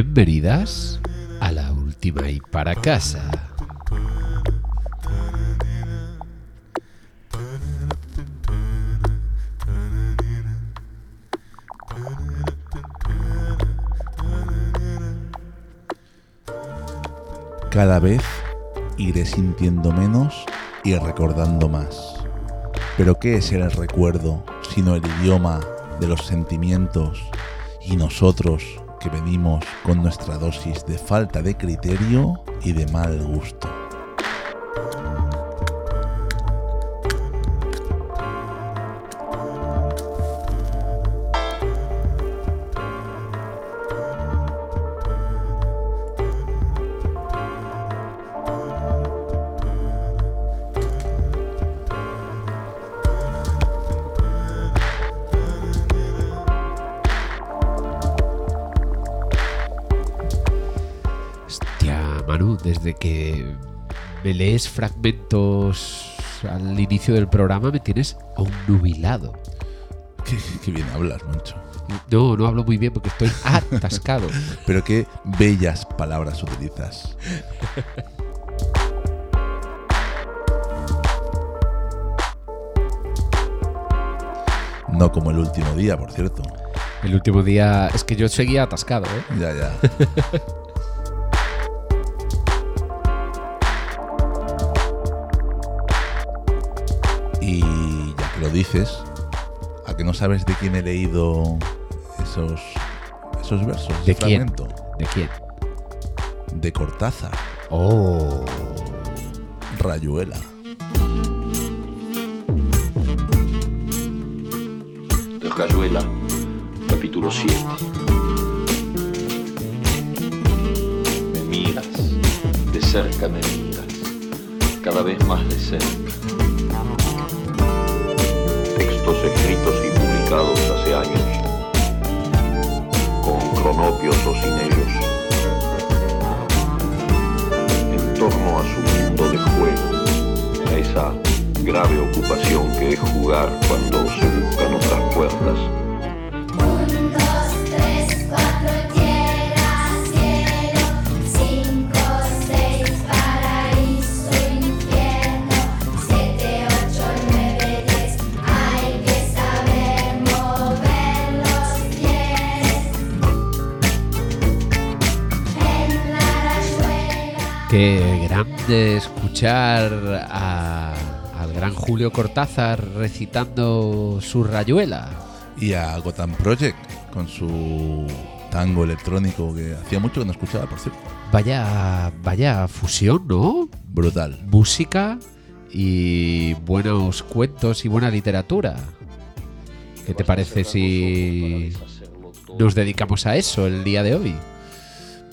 Bienvenidas a la última y para casa. Cada vez iré sintiendo menos y recordando más. Pero ¿qué es el recuerdo sino el idioma de los sentimientos y nosotros que venimos con nuestra dosis de falta de criterio y de mal gusto? Lees fragmentos al inicio del programa me tienes nubilado. Qué, qué bien hablas, Moncho. No, no hablo muy bien porque estoy atascado. Pero qué bellas palabras utilizas. No como el último día, por cierto. El último día es que yo seguía atascado, ¿eh? Ya, ya. lo dices, ¿a que no sabes de quién he leído esos, esos versos? ¿De ese quién? fragmento? ¿De quién? De Cortázar, Oh. Rayuela. Rayuela, capítulo 7. Me miras, de cerca me miras, cada vez más de cerca. Escritos y publicados hace años, con cronopios o sin ellos, en torno a su mundo de juego, a esa grave ocupación que es jugar cuando se buscan otras puertas. Grande escuchar a- al gran Julio Cortázar recitando su rayuela. Y a Gotham Project con su tango electrónico que hacía mucho que no escuchaba, por cierto. Vaya, vaya fusión, ¿no? Brutal. Música y buenos cuentos y buena literatura. ¿Qué te parece si nos dedicamos a eso el día de hoy?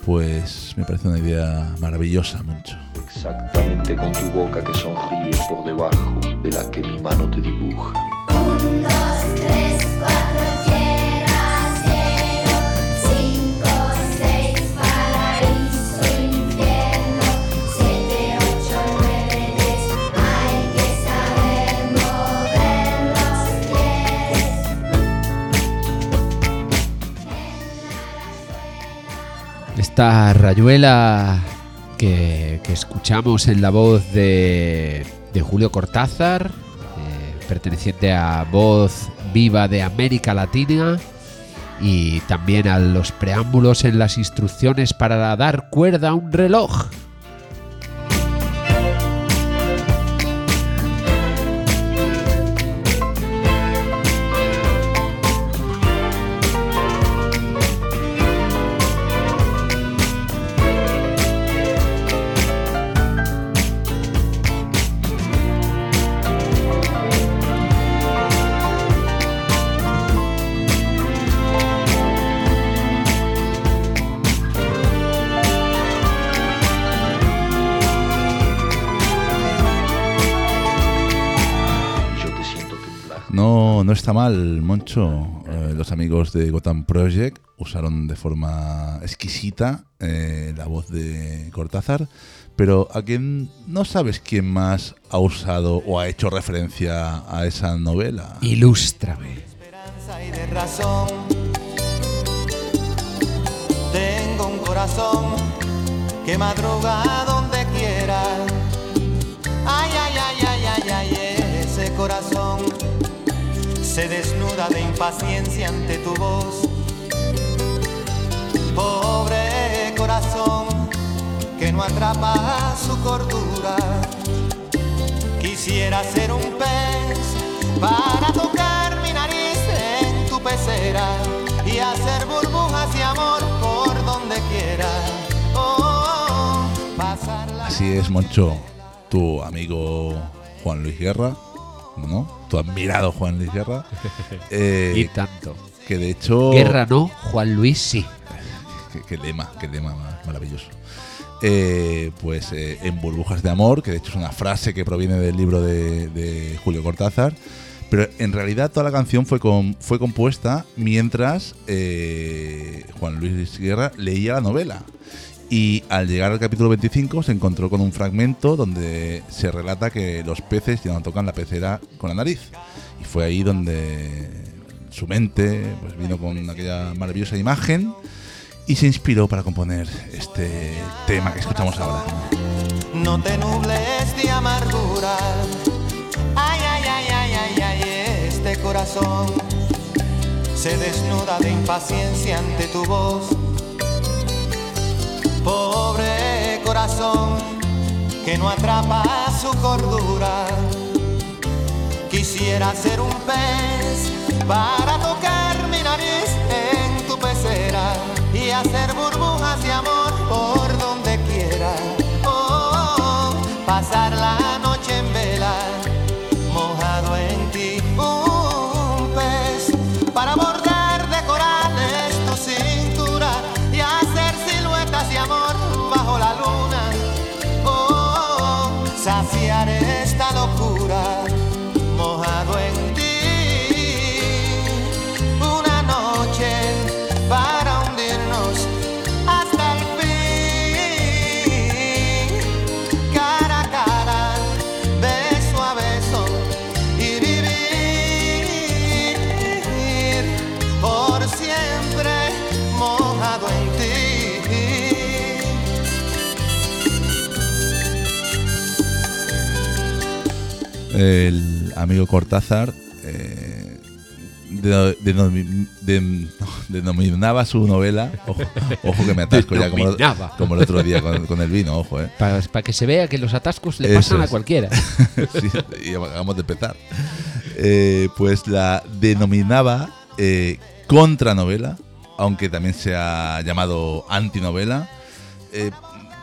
Pues me parece una idea maravillosa, Moncho. Exactamente con tu boca que sonríe por debajo de la que mi mano te dibuja. Un, dos, tres, cuatro, tierra, cielo, cinco, seis, paraíso, infierno, siete, ocho, nueve, diez, hay que saber mover los pies. Esta rayuela que, escuchamos en la voz de, de Julio Cortázar, eh, perteneciente a Voz Viva de América Latina, y también a los preámbulos en las instrucciones para dar cuerda a un reloj. Mal, Moncho. Eh, los amigos de Gotham Project usaron de forma exquisita eh, la voz de Cortázar, pero a quien no sabes quién más ha usado o ha hecho referencia a esa novela. Ilústrame. esperanza y de razón. Tengo un corazón que madruga donde quiera. Ay, ay, ay, ay, ay, ay, ese corazón se desnuda de impaciencia ante tu voz. Pobre corazón que no atrapa su cordura. Quisiera ser un pez para tocar mi nariz en tu pecera y hacer burbujas de amor por donde quiera. Oh, pasarla. Así es, Moncho, tu amigo Juan Luis Guerra. Tu admirado Juan Luis Guerra. eh, Y tanto. que de hecho. Guerra no, Juan Luis sí. Qué, qué lema, qué lema maravilloso. Eh, pues eh, en Burbujas de Amor, que de hecho es una frase que proviene del libro de, de Julio Cortázar, pero en realidad toda la canción fue, fue compuesta mientras eh, Juan Luis Guerra leía la novela. Y al llegar al capítulo 25 se encontró con un fragmento donde se relata que los peces ya no tocan la pecera con la nariz. Y fue ahí donde su mente pues, vino con aquella maravillosa imagen y se inspiró para componer este tema que escuchamos ahora. No te nubles de amargura. Ay, ay, ay, ay, ay, ay, este corazón se desnuda de impaciencia ante tu voz. Pobre corazón que no atrapa su cordura. Quisiera ser un pez para tocar mi nariz en tu pecera y hacer burbujas de amor El amigo Cortázar eh, de- denomi- de- no, denominaba su novela, ojo, ojo que me atasco ya como, como el otro día con, con el vino, ojo, eh. Para, que se vea que los atascos le Eso pasan a cualquiera. Sí, y acabamos de empezar. Eh, pues la denominaba eh, contranovela, aunque también se ha llamado antinovela, eh,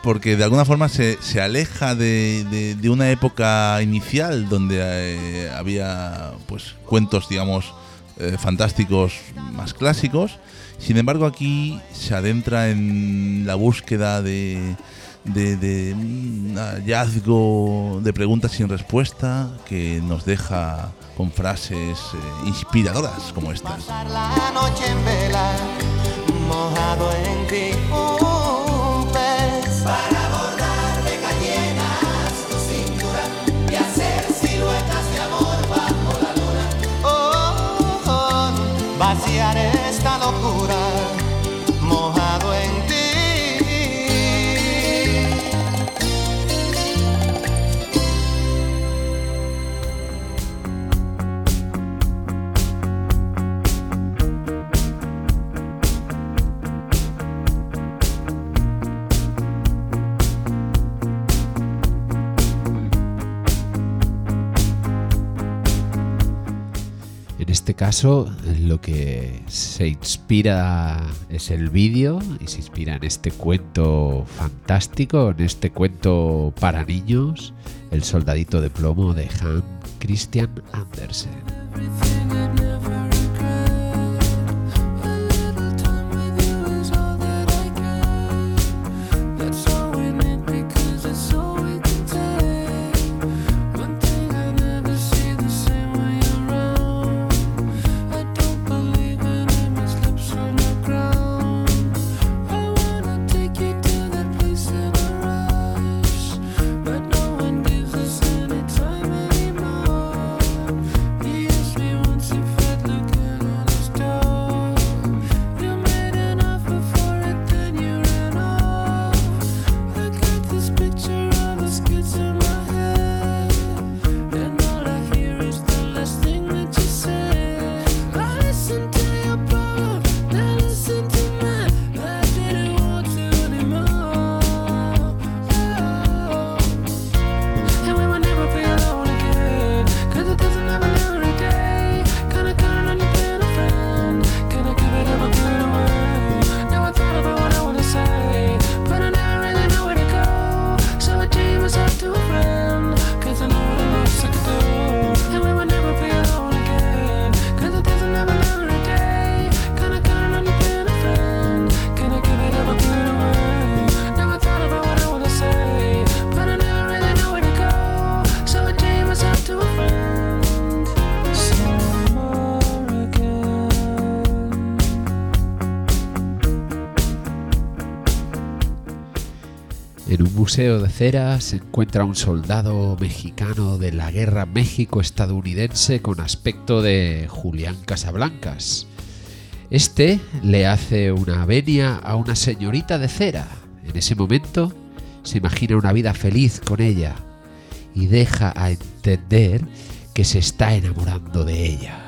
porque de alguna forma se, se aleja de, de- una época inicial donde eh, había pues cuentos, digamos, eh, fantásticos más clásicos. Sin embargo, aquí se adentra en la búsqueda de, de, un hallazgo de preguntas sin respuesta que nos deja con frases eh, inspiradoras como estas. Este caso, lo que se inspira es el vídeo y se inspira en este cuento fantástico, en este cuento para niños, El soldadito de plomo de Hans Christian Andersen. En un museo de cera se encuentra un soldado mexicano de la guerra México-estadounidense con aspecto de Julián Casablancas. Este le hace una venia a una señorita de cera. En ese momento se imagina una vida feliz con ella y deja a entender que se está enamorando de ella.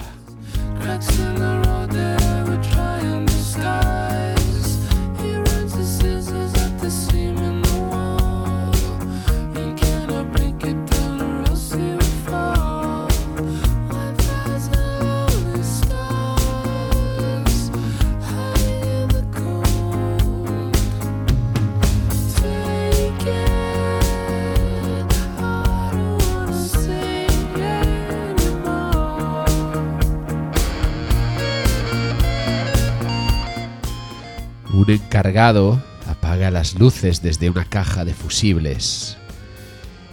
Encargado apaga las luces desde una caja de fusibles,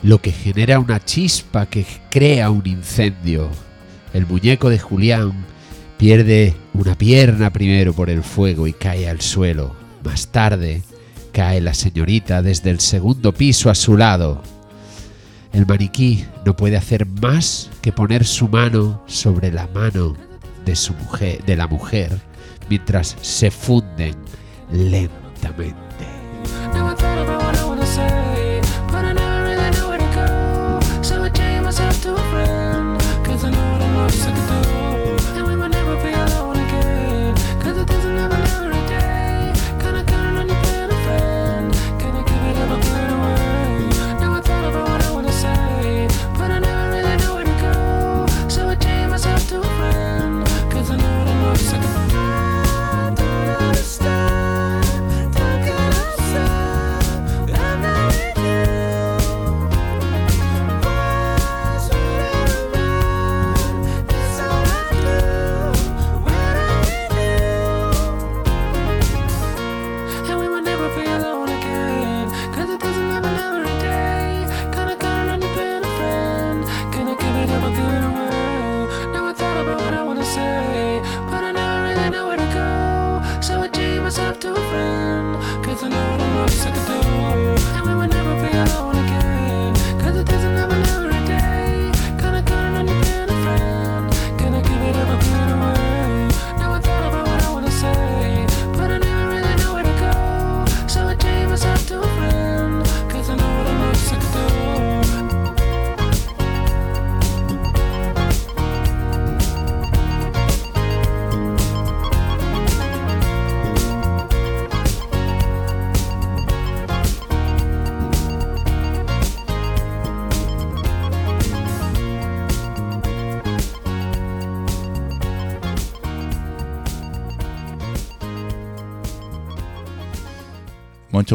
lo que genera una chispa que crea un incendio. El muñeco de Julián pierde una pierna primero por el fuego y cae al suelo. Más tarde cae la señorita desde el segundo piso a su lado. El maniquí no puede hacer más que poner su mano sobre la mano de su mujer, de la mujer, mientras se funden lentamente.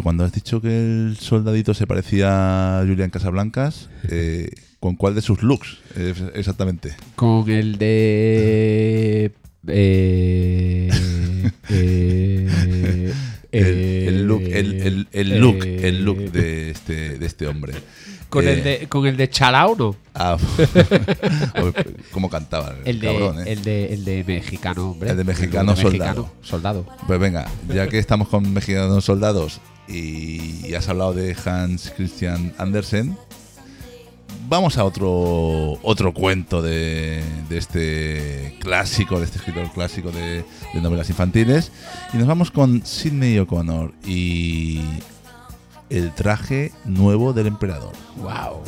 Cuando has dicho que el soldadito se parecía a Julián Casablancas, eh, ¿con cuál de sus looks eh, exactamente? Con el de. eh, eh, El, el look, el, el- el look, el look de este, de este hombre. Con, el de, con el de Chalao, ¿no? ah, ¿Cómo cantaba el, El de, cabrón, eh? el de, el de mexicano, hombre. El de mexicano de soldado. soldado. Pues venga, ya que estamos con mexicanos soldados y, has hablado de Hans Christian Andersen, vamos a otro otro cuento de, de este clásico, de este escritor clásico de, de novelas infantiles. Y nos vamos con Sidney O'Connor y el traje nuevo del emperador. Wow.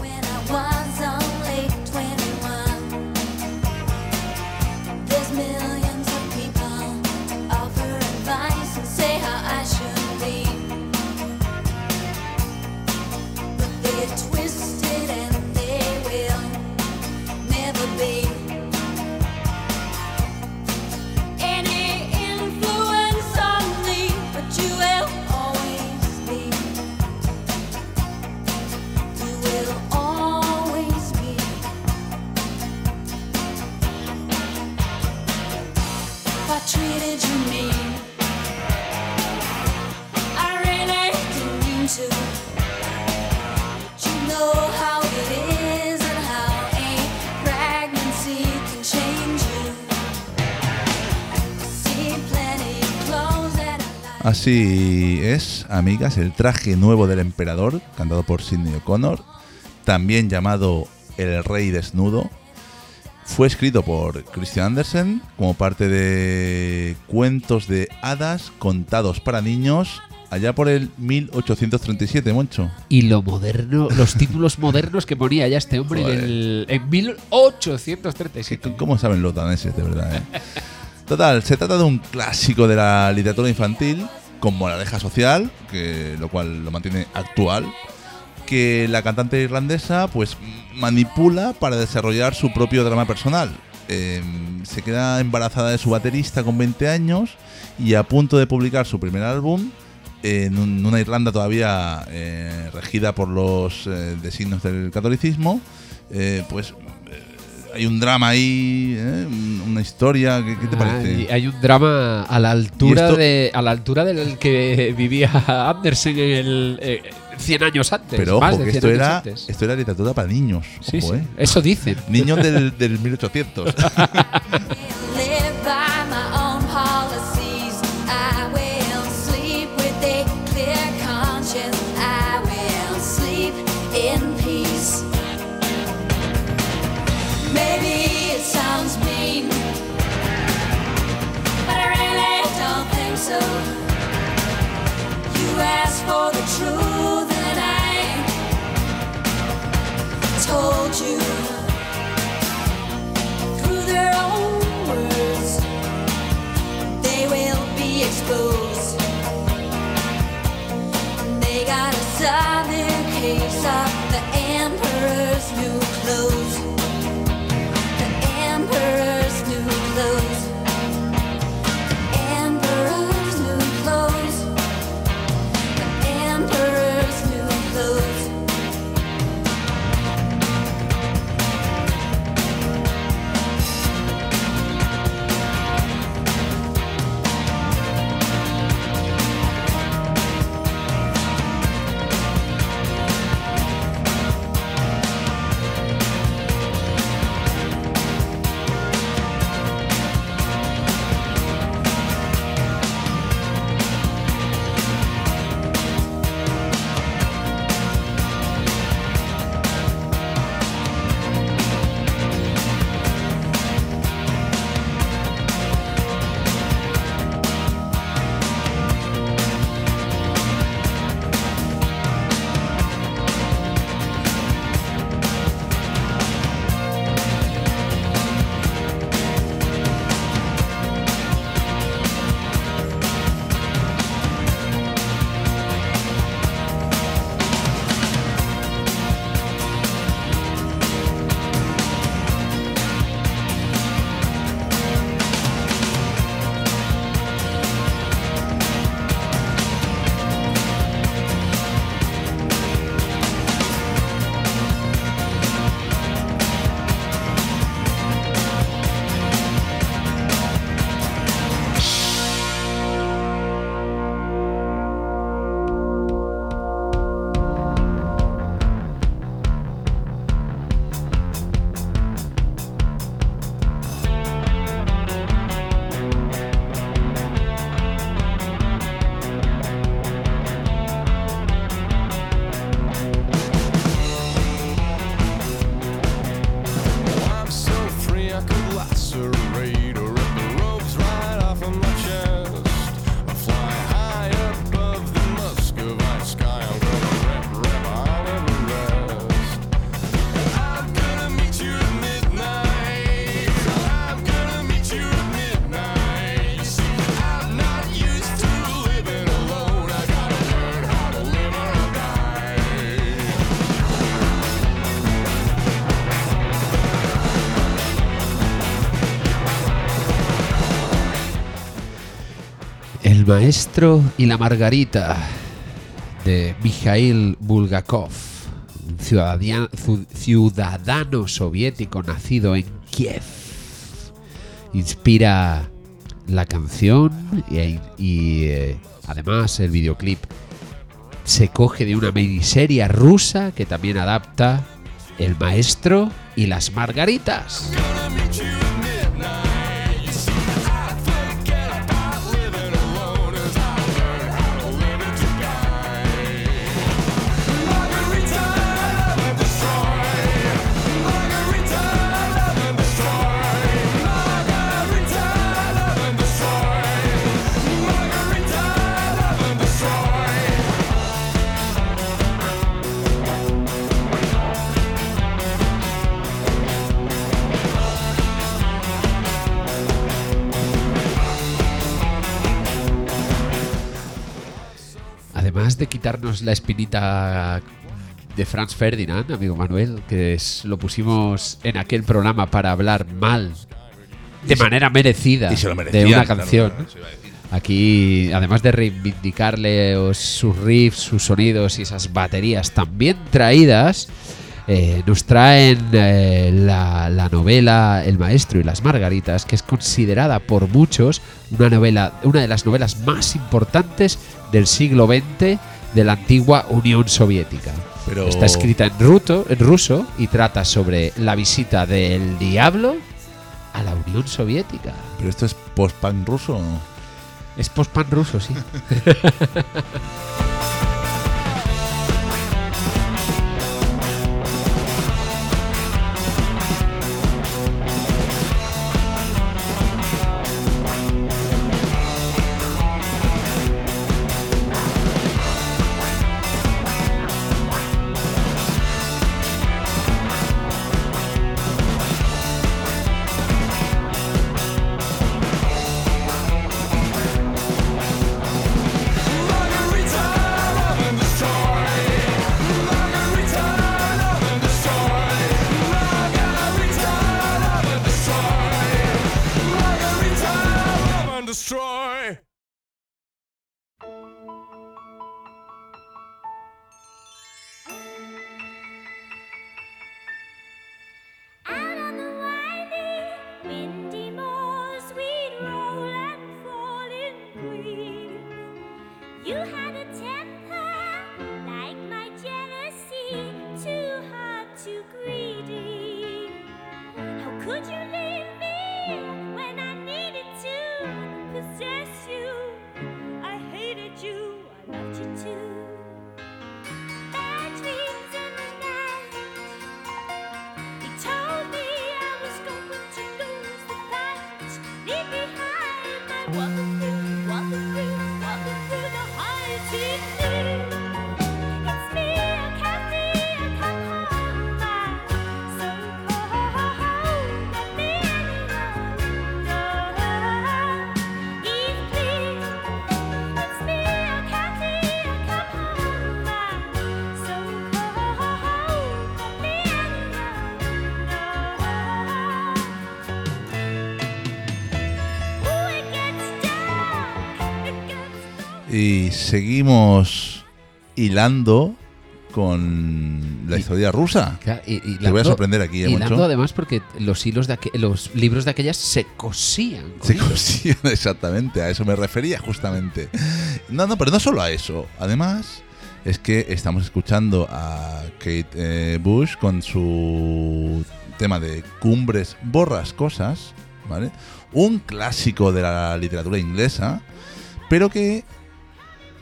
Es, amigas, el traje nuevo del emperador, cantado por Sidney O'Connor, también llamado El Rey Desnudo, fue escrito por Christian Andersen como parte de cuentos de hadas contados para niños allá por el 1837, Moncho. Y lo moderno, los títulos modernos que ponía ya este hombre en, el, en 1837. ¿Qué- ¿Cómo saben los daneses, de verdad? eh? Total, se trata de un clásico de la literatura infantil con moraleja social, que, lo cual lo mantiene actual, que la cantante irlandesa pues manipula para desarrollar su propio drama personal. Eh, se queda embarazada de su baterista con 20 años y a punto de publicar su primer álbum en un- una Irlanda todavía eh, regida por los eh, designios del catolicismo, eh, pues hay un drama ahí, ¿eh? Un- una historia, ¿qué, qué te Ah, parece? hay un drama a la altura de a la altura del que vivía Andersen en el eh, 100 años antes. Pero más ojo, de que 100 esto años era, antes. esto era literatura para niños. Sí, ojo, sí, ¿eh? eso dicen. Niños del, del 1800. they will be exposed. They got a southern case of the emperor's new El maestro y la margarita de Mikhail Bulgakov, ciudadano soviético nacido en Kiev. Inspira la canción y, y, eh, además el videoclip se coge de una miniserie rusa que también adapta El maestro y las margaritas. Quitarnos la espinita de Franz Ferdinand, amigo Manuel, que es- lo pusimos en aquel programa para hablar mal, de manera merecida, de una canción. claro. Aquí, además de reivindicarle sus riffs, sus sonidos y esas baterías tan bien traídas, eh, nos traen eh, la, la novela El Maestro y las Margaritas, que es considerada por muchos una novela, una de las novelas más importantes del siglo XX de la antigua Unión Soviética. Pero- Está escrita en, ruto- en ruso y trata sobre la visita del diablo a la Unión Soviética. ¿Pero esto es post-punk ruso o no? Es post-pan ruso, sí. Y seguimos hilando con la Y- historia rusa. Claro, y- y Te voy a sorprender aquí, ¿eh, hilando Moncho? además porque los hilos de aqu- los libros de aquellas se cosían. Se hilos. cosían exactamente, a eso me refería justamente. No, no, pero no solo a eso. Además, es que estamos escuchando a Kate eh, Bush con su tema de Cumbres Borrascosas, ¿vale? Un clásico de la literatura inglesa, pero que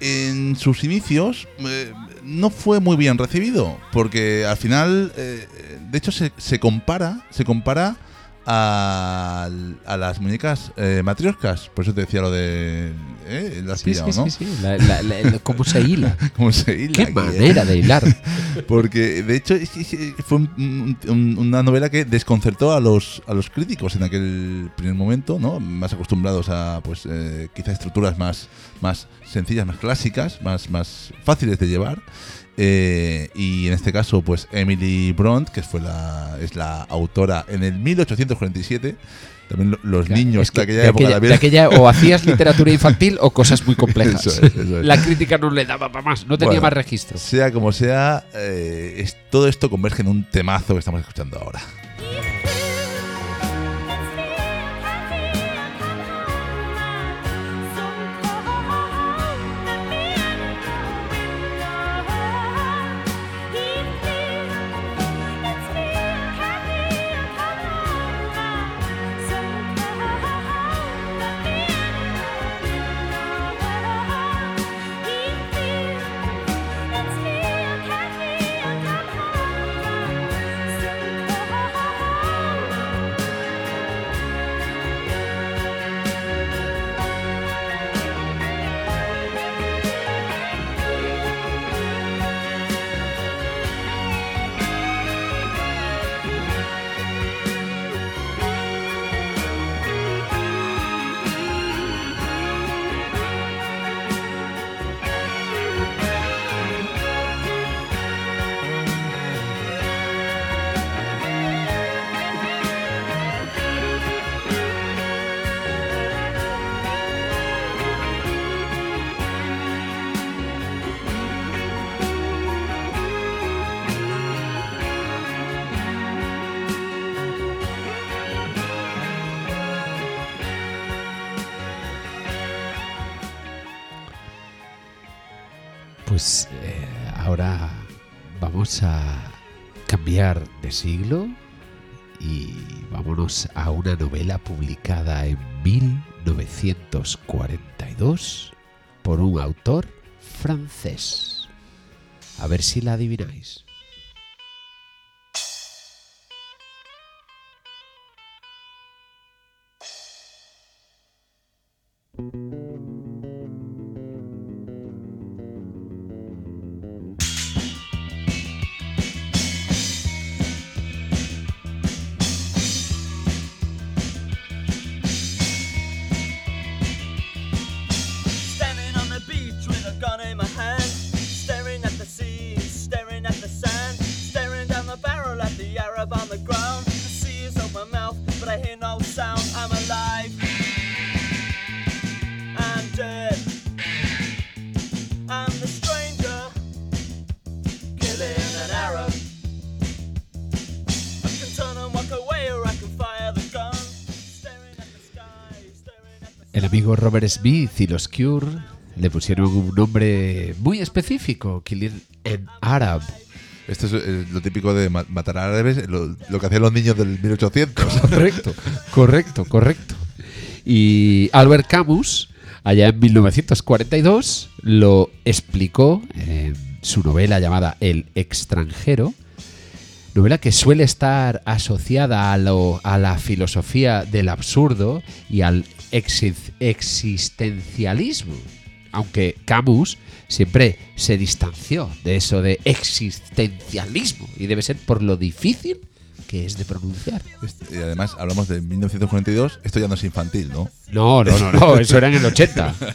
en sus inicios eh, no fue muy bien recibido, porque al final, eh, de hecho, se, se compara, se compara a, a las muñecas eh, matrioscas. Por eso te decía lo de. ¿eh? Lo has Sí, pillado, sí, ¿no? sí, sí. La- la- la- la- ¿Cómo se hila? ¿Cómo se hila Qué eh? manera de hilar. Porque de hecho fue un- un- una novela que desconcertó a los, a los críticos en aquel primer momento, ¿no? Más acostumbrados a pues eh, quizá estructuras más, más sencillas, más clásicas, más, más fáciles de llevar. Eh, y en este caso, pues Emily Bront, que fue la, es la autora en el 1847. También lo- los niños Es que de aquella época de también. aquella o hacías literatura infantil o cosas muy complejas. Eso es, eso es. La crítica no le daba para más, no tenía Bueno. más registros. Sea como sea, eh, es- todo esto converge en un temazo que estamos escuchando ahora. A cambiar de siglo y vámonos a una novela publicada en 1942 por un autor francés. A ver si la adivináis. Amigo Robert Smith y los Cure le pusieron un nombre muy específico, Killing an Arab. Esto es eh, lo típico de ma- matar árabes, lo, lo que hacían los niños del 1800. Correcto, correcto, correcto. Y Albert Camus, allá en 1942, lo explicó en su novela llamada El extranjero, novela que suele estar asociada a, lo- a la filosofía del absurdo y al existencialismo. Aunque Camus siempre se distanció de eso de existencialismo y debe ser por lo difícil que es de pronunciar. Este- y además hablamos de 1942, esto ya no es infantil, ¿no? No, no, no, no, eso era en el 80.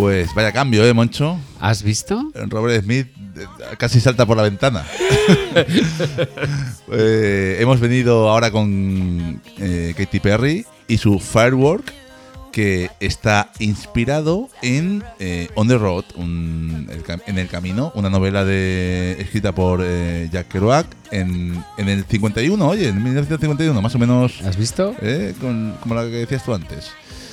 Pues vaya cambio, ¿eh, Moncho? ¿Has visto? Robert Smith casi salta por la ventana. Eh, hemos venido ahora con eh, Katy Perry y su Firework, que está inspirado en eh, On the Road, un- el en el camino, una novela de, escrita por eh, Jack Kerouac en, en el 51, oye, en 1951, más o menos, ¿Has visto? eh, con- como la que decías tú antes.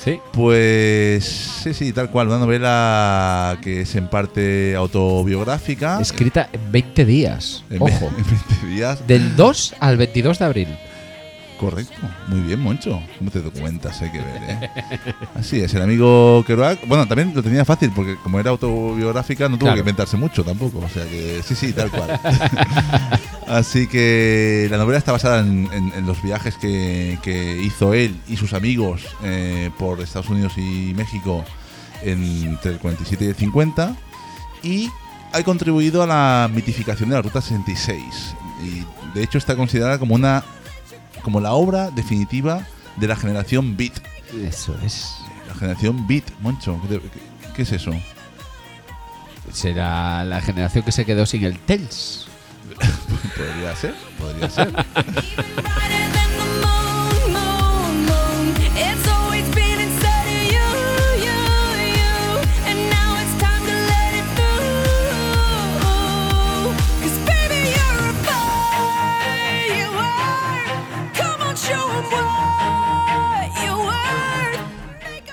Sí. Pues sí, sí, tal cual, una novela que es en parte autobiográfica. Escrita en 20 días. en Ojo. en 20 días. Del 2 al 22 de abril. Correcto, muy bien, Moncho. ¿Cómo te documentas? Hay que ver, ¿eh? Así es, el amigo Kerouac. Bueno, también lo tenía fácil porque, como era autobiográfica, no tuvo Claro. que inventarse mucho tampoco. O sea que sí, sí, tal cual. Así que la novela está basada en, en- en los viajes que, que hizo él y sus amigos eh, por Estados Unidos y México en- entre el 47 y el 50. Y ha contribuido a la mitificación de la Ruta 66 y de hecho está considerada como una como la obra definitiva de la generación Beat. Eso es. La generación Beat, Moncho, ¿qué, te- qué- qué es eso? Será la generación que se quedó sin el TELS. Podría ser, podría ser.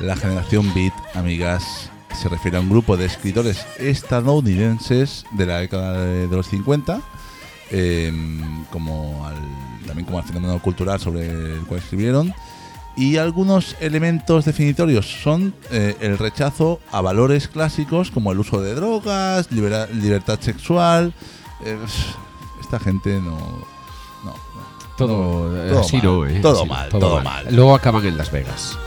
La generación Beat, amigas, se refiere a un grupo de escritores estadounidenses de la década de, de los 50, eh, como al- también como al fenómeno cultural sobre el cual escribieron. Y algunos elementos definitorios son eh, el rechazo a valores clásicos como el uso de drogas, libera- libertad sexual. eh, esta gente no. no, no. Todo, eh, todo así mal, no, ¿eh? todo Así mal, todo mal. Luego acaban en Las Vegas.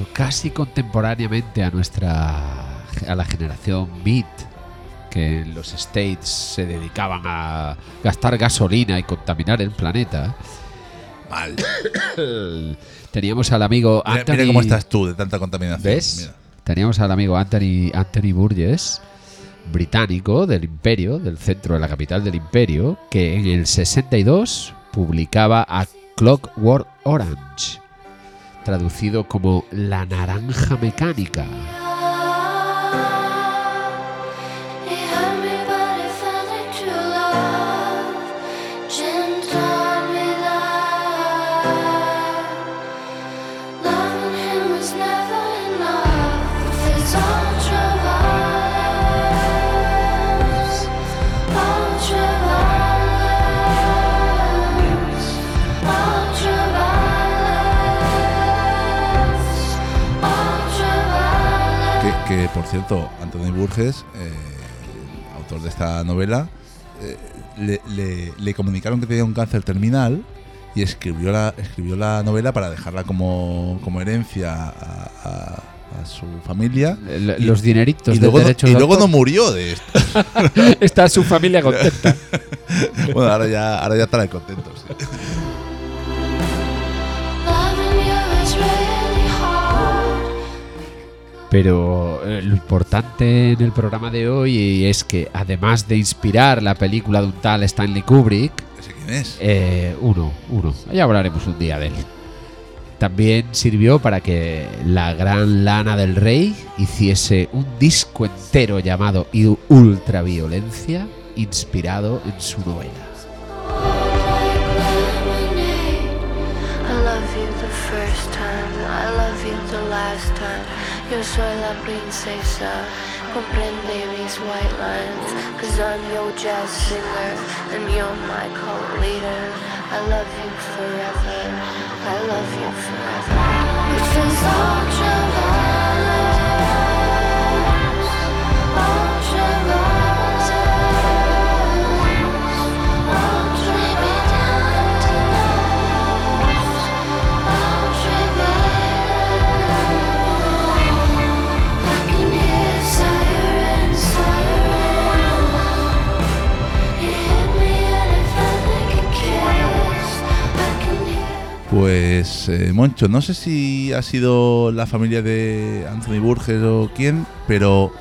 O casi contemporáneamente a nuestra a la generación Beat, que en los States se dedicaban a gastar gasolina y contaminar el planeta, Mal. teníamos al amigo Mira, Anthony. mira cómo estás tú de tanta contaminación. ¿Ves? Mira. Teníamos al amigo Anthony, Anthony Burgess, británico del Imperio, del centro de la capital del Imperio, que en el 62 publicaba a Clockwork Orange, traducido como La Naranja Mecánica. Que, por cierto, Anthony Burgess, eh, autor de esta novela, eh, le, le- le comunicaron que tenía un cáncer terminal y escribió la, escribió la novela para dejarla como, como herencia a, a- a su familia. L- Y- Los dineritos y de luego, no, y luego murió de esto. Está su familia contenta. bueno, ahora ya, ahora ya estarán contentos. sí. Pero eh, lo importante en el programa de hoy es que además de inspirar la película de un tal Stanley Kubrick, ¿Ese quién es? Eh, uno, uno. Ya hablaremos un día de él. También sirvió para que la gran Lana del Rey hiciese un disco entero llamado Ultraviolencia, inspirado en su novela. Yo soy la princesa, comprende mis white lines. Cause I'm your jazz singer, and you're my cult leader. I love you forever, I love you forever. With this ultraviolence, Pues, eh, Moncho, no sé si ha sido la familia de Anthony Burgess o quién, pero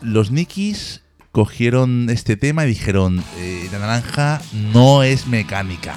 los Nikis cogieron este tema y dijeron, eh, la naranja no es mecánica.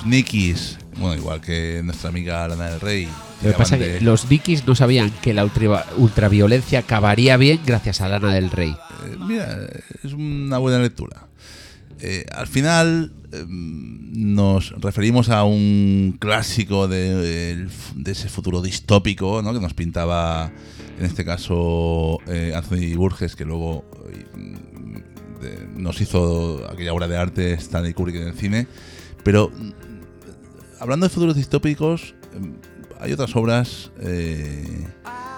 Los Nikis, bueno, igual que nuestra amiga Lana del Rey, Lo que pasa es que los Dickies no sabían que la ultra- ultraviolencia acabaría bien gracias a Lana del Rey. Eh, mira, es una buena lectura. Eh, al final eh, nos referimos a un clásico de, de ese futuro distópico ¿no? que nos pintaba, en este caso, eh, Anthony Burgess, que luego de- nos hizo aquella obra de arte Stanley Kubrick en el cine. Pero hablando de futuros distópicos, eh, hay otras obras eh,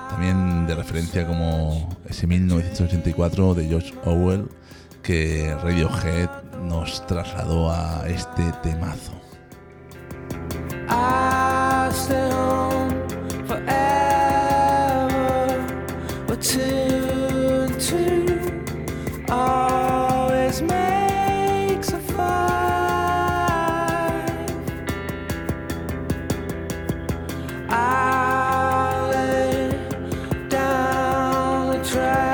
también de referencia como ese 1984 de George Orwell que Radiohead nos trasladó a este temazo. try.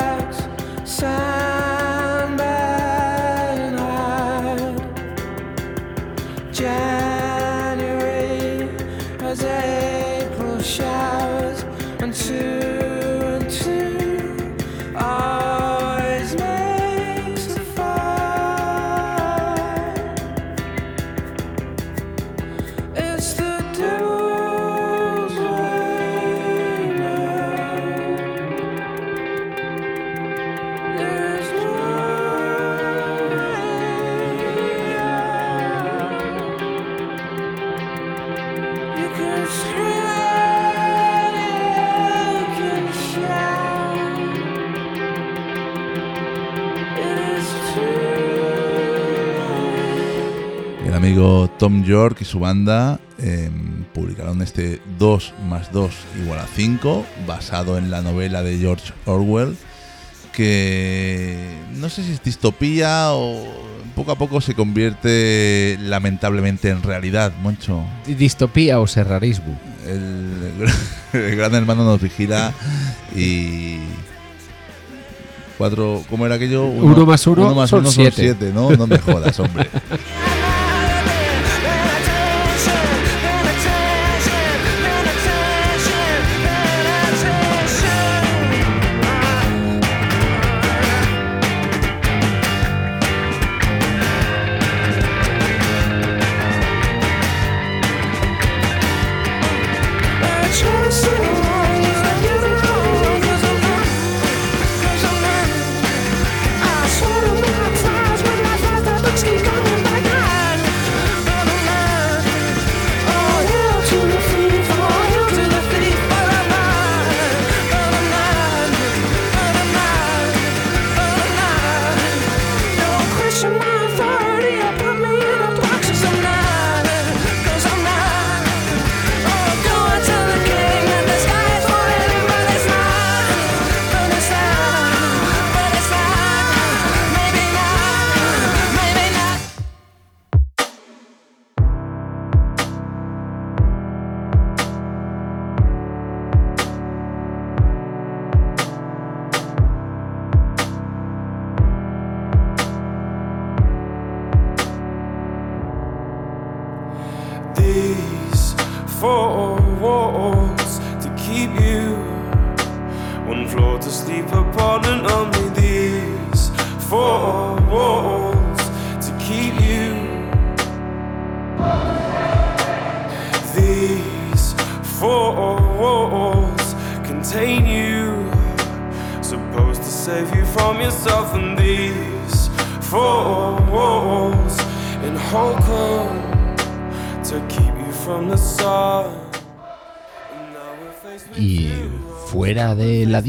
Tom York y su banda eh, publicaron este 2 más 2 igual a 5, basado en la novela de George Orwell, que no sé si es distopía o poco a poco se convierte lamentablemente en realidad, Moncho. Distopía o serrarismo. El, el gran hermano nos vigila y cuatro, ¿cómo era aquello? Uno más uno más son uno siete. ¿no? No me jodas, hombre.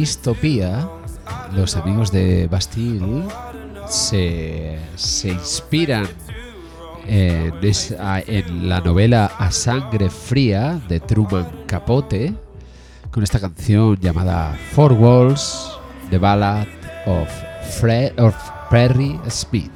distopía, los amigos de Bastille se, inspiran en, esa- en la novela A Sangre Fría de Truman Capote con esta canción llamada Four Walls, The Ballad of, Fre of Perry Speed.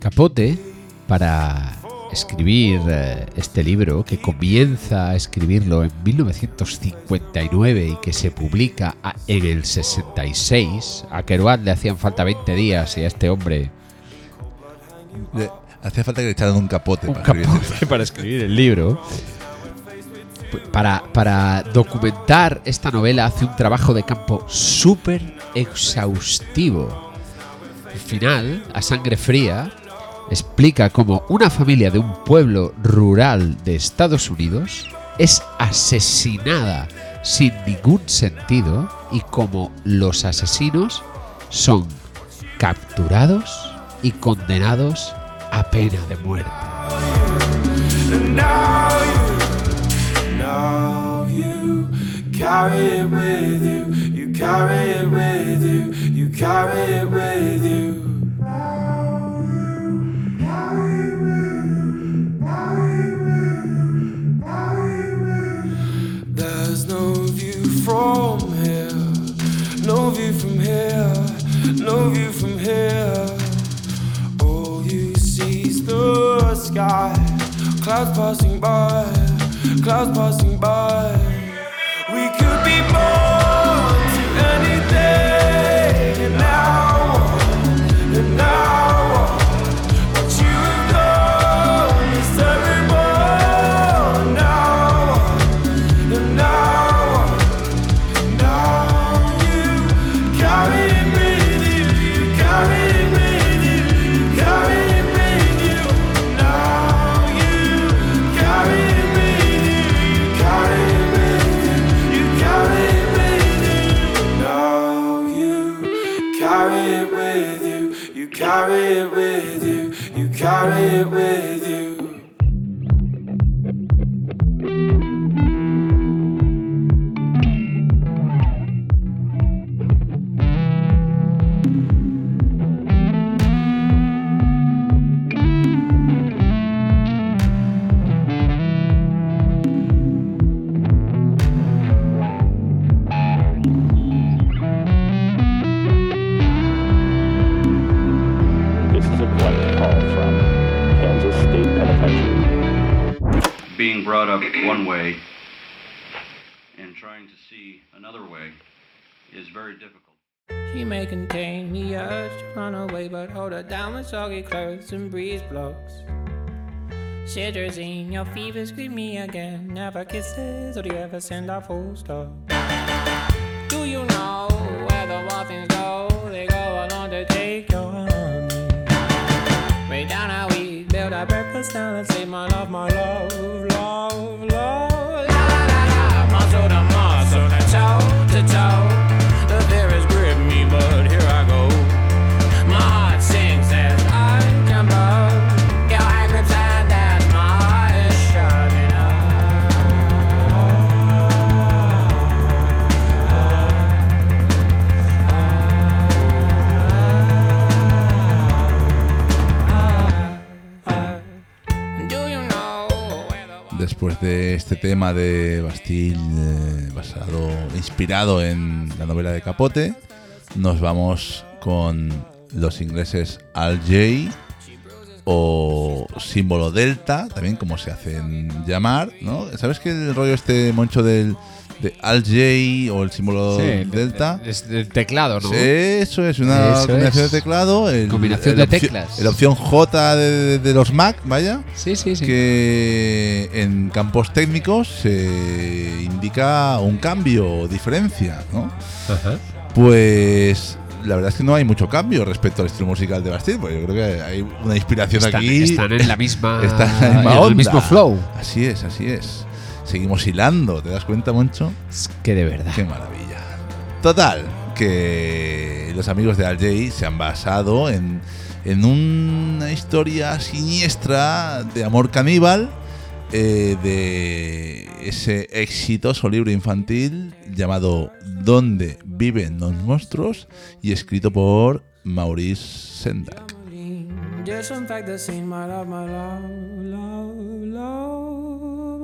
Capote, para escribir eh, este libro, que comienza a escribirlo en 1959 y que se publica a- en el 66, a Kerouac le hacían falta 20 días y a este hombre Le- Hacía falta que le echaran un capote un para escribir. capote para escribir el libro. Para, documentar esta novela hace un trabajo de campo súper exhaustivo. Al final, a sangre fría, explica cómo una familia de un pueblo rural de Estados Unidos es asesinada sin ningún sentido y cómo los asesinos son capturados y condenados a pena de muerte. You, you carry it with you. You carry it with you. You carry it with you. There's no view from here, no view from here, no view from here. All you see is the sky, clouds passing by, clouds passing by. We could be born soggy clothes and breeze blocks. Cetirizine, your fever scream me again. Never kisses, or do you ever send a full stop? Do you know where the wild go? They go along to take your honey. Way down how we build our breakfast down and say, My love, my love, de este tema de Bastille, basado, inspirado en la novela de Capote, nos vamos con los ingleses Al J o símbolo delta, también como se hacen llamar, ¿no? ¿Sabes que el rollo este moncho del de Al J o el símbolo Sí, delta? Es del teclado, ¿no? Sí, Eso es, una Eso combinación es. de teclado. el- Combinación el de opción- teclas. La opción J de, de- de los Mac, vaya. Sí, sí, sí. Que en campos técnicos se indica un cambio o diferencia, ¿no? Pues la verdad es que no hay mucho cambio respecto al estilo musical de Bastille, porque yo creo que hay una inspiración Están- aquí. están en la misma- Están en la misma en el mismo flow. Así es, así es. Seguimos hilando, ¿te das cuenta, Moncho? Es que de verdad. Qué maravilla. Total, que los amigos de Al Jay se han basado en, en una historia siniestra de amor caníbal eh, de ese exitoso libro infantil llamado ¿Dónde viven los monstruos? y escrito por Maurice Sendak. Disinfect the scene, my love, my love, love, love.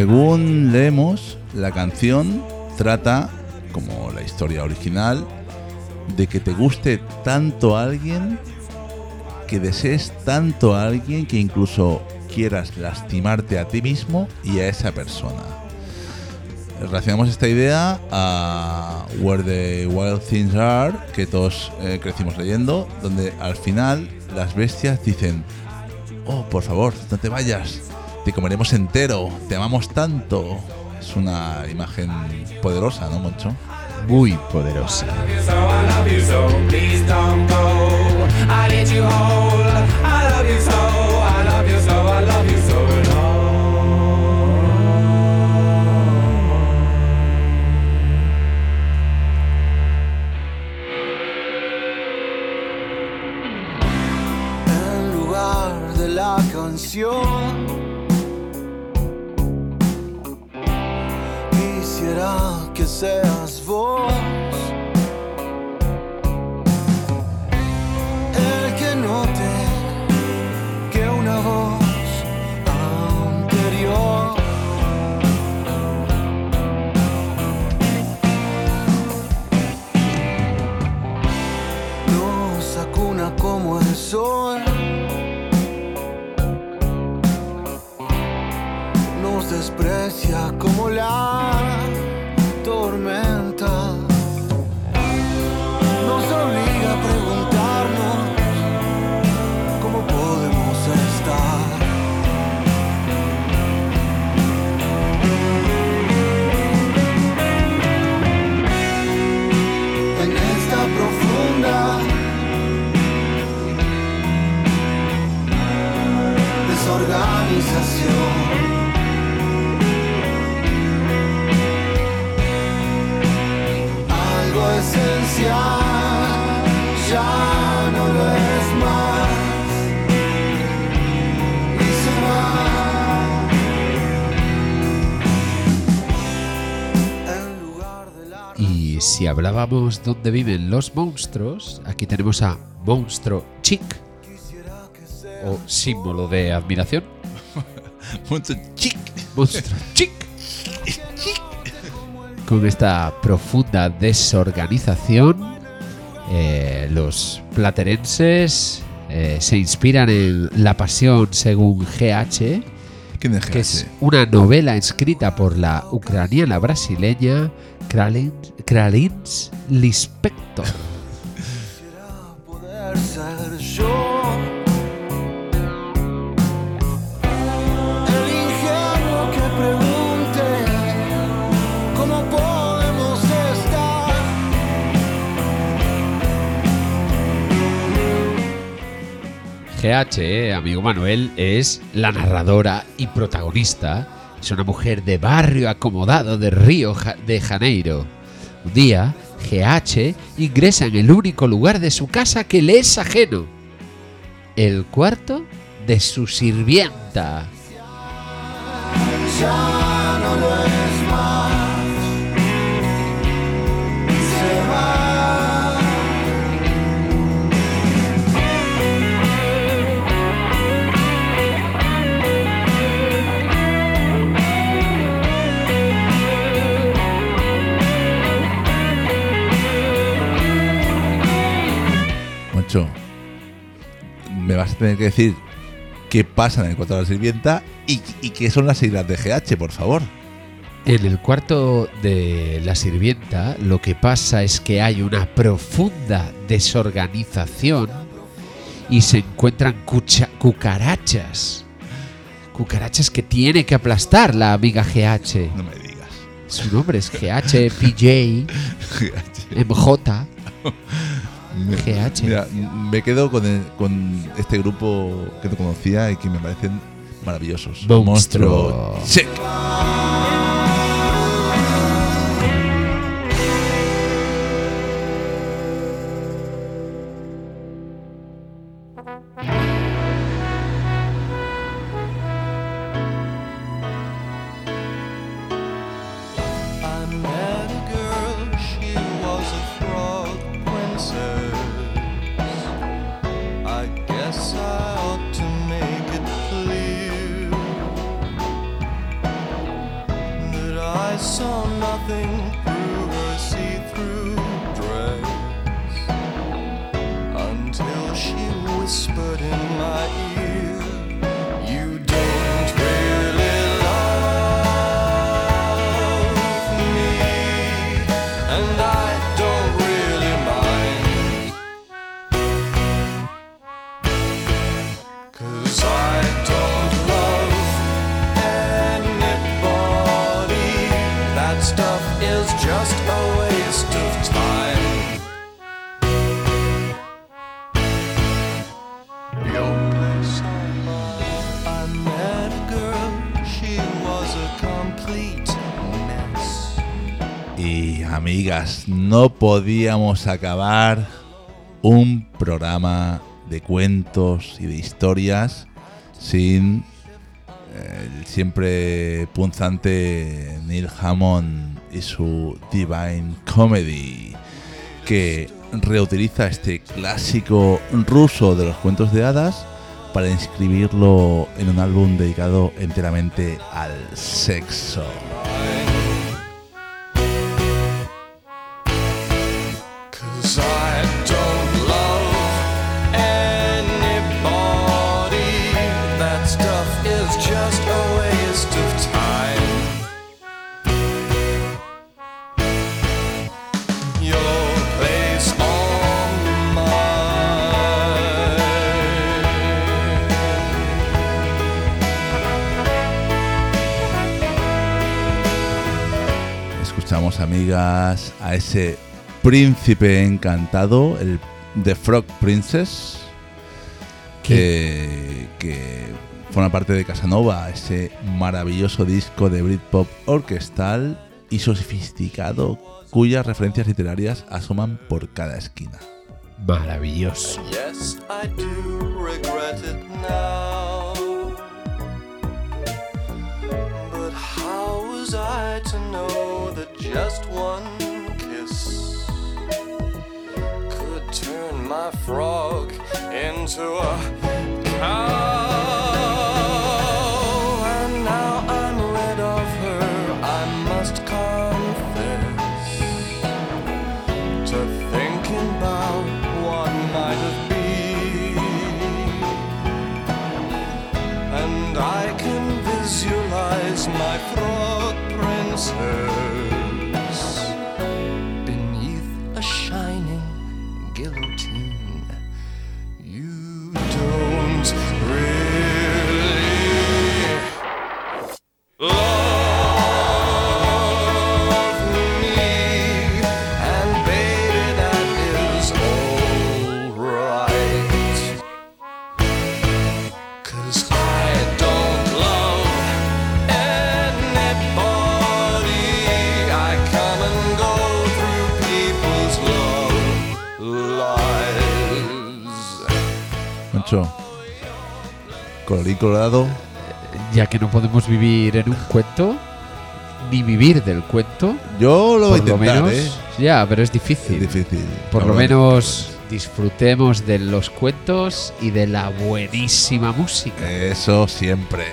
Según leemos, la canción trata, como la historia original, de que te guste tanto a alguien, que desees tanto a alguien que incluso quieras lastimarte a ti mismo y a esa persona. Relacionamos esta idea a Where the Wild Things Are, que todos eh, crecimos leyendo, donde al final las bestias dicen, oh, por favor, no te vayas, te comeremos entero, te amamos tanto. Es una imagen poderosa, ¿no, Moncho? Muy poderosa. I Que seas vos el que note que una voz anterior nos acuna como el sol. Nos desprecia como la Algo esencial ya no es más. Y y si hablábamos dónde viven los monstruos, aquí tenemos a Monstruo Chic o símbolo de admiración Monstruo Chic. Monstruo Chic. Con esta profunda desorganización, eh, los platerenses eh, se inspiran en La Pasión según GH, ¿Quién es que es una novela escrita por la ucraniana brasileña Kralins, Kralins Lispector. GH, eh, amigo Manuel, es la narradora y protagonista. Es una mujer de barrio acomodado de Río de Janeiro. Un día, GH ingresa en el único lugar de su casa que le es ajeno. El cuarto de su sirvienta. Me vas a tener que decir qué pasa en el cuarto de la sirvienta y, y qué son las siglas de GH, por favor. En el cuarto de la sirvienta lo que pasa es que hay una profunda desorganización y se encuentran cucha- cucarachas. Cucarachas que tiene que aplastar la amiga GH. No me digas. Su nombre es GH, PJ, MJ. GH. Mira, me quedo con, el- con este grupo que no conocía y que me parecen maravillosos. Monstruo. Check. Amigas, no podíamos acabar un programa de cuentos y de historias sin eh, el siempre punzante Neil Hammond y su Divine Comedy, que reutiliza este clásico ruso de los cuentos de hadas para inscribirlo en un álbum dedicado enteramente al sexo. Amigas, a ese príncipe encantado, el The Frog Princess, que, que forma parte de Casanova, ese maravilloso disco de Britpop orquestal y sofisticado, cuyas referencias literarias asoman por cada esquina. Maravilloso. Yes, I do regret it now. was to know that just one kiss could turn my frog into a cow? And now I'm rid of her, I must confess to colorín colorado, Ya que no podemos vivir en un cuento, ni vivir del cuento. yo lo voy a intentar, menos, ¿eh? Ya, pero es difícil. Es difícil. Por lo menos disfrutemos de los cuentos y de la buenísima música. Eso siempre.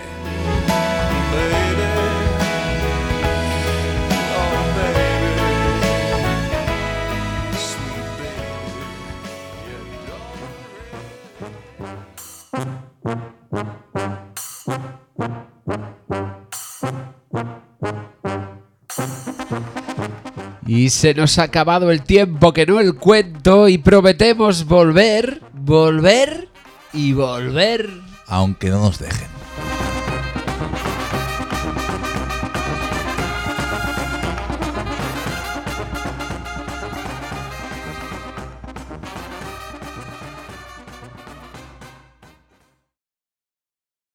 Y se nos ha acabado el tiempo, que no el cuento, y prometemos volver, volver y volver. Aunque no nos dejen.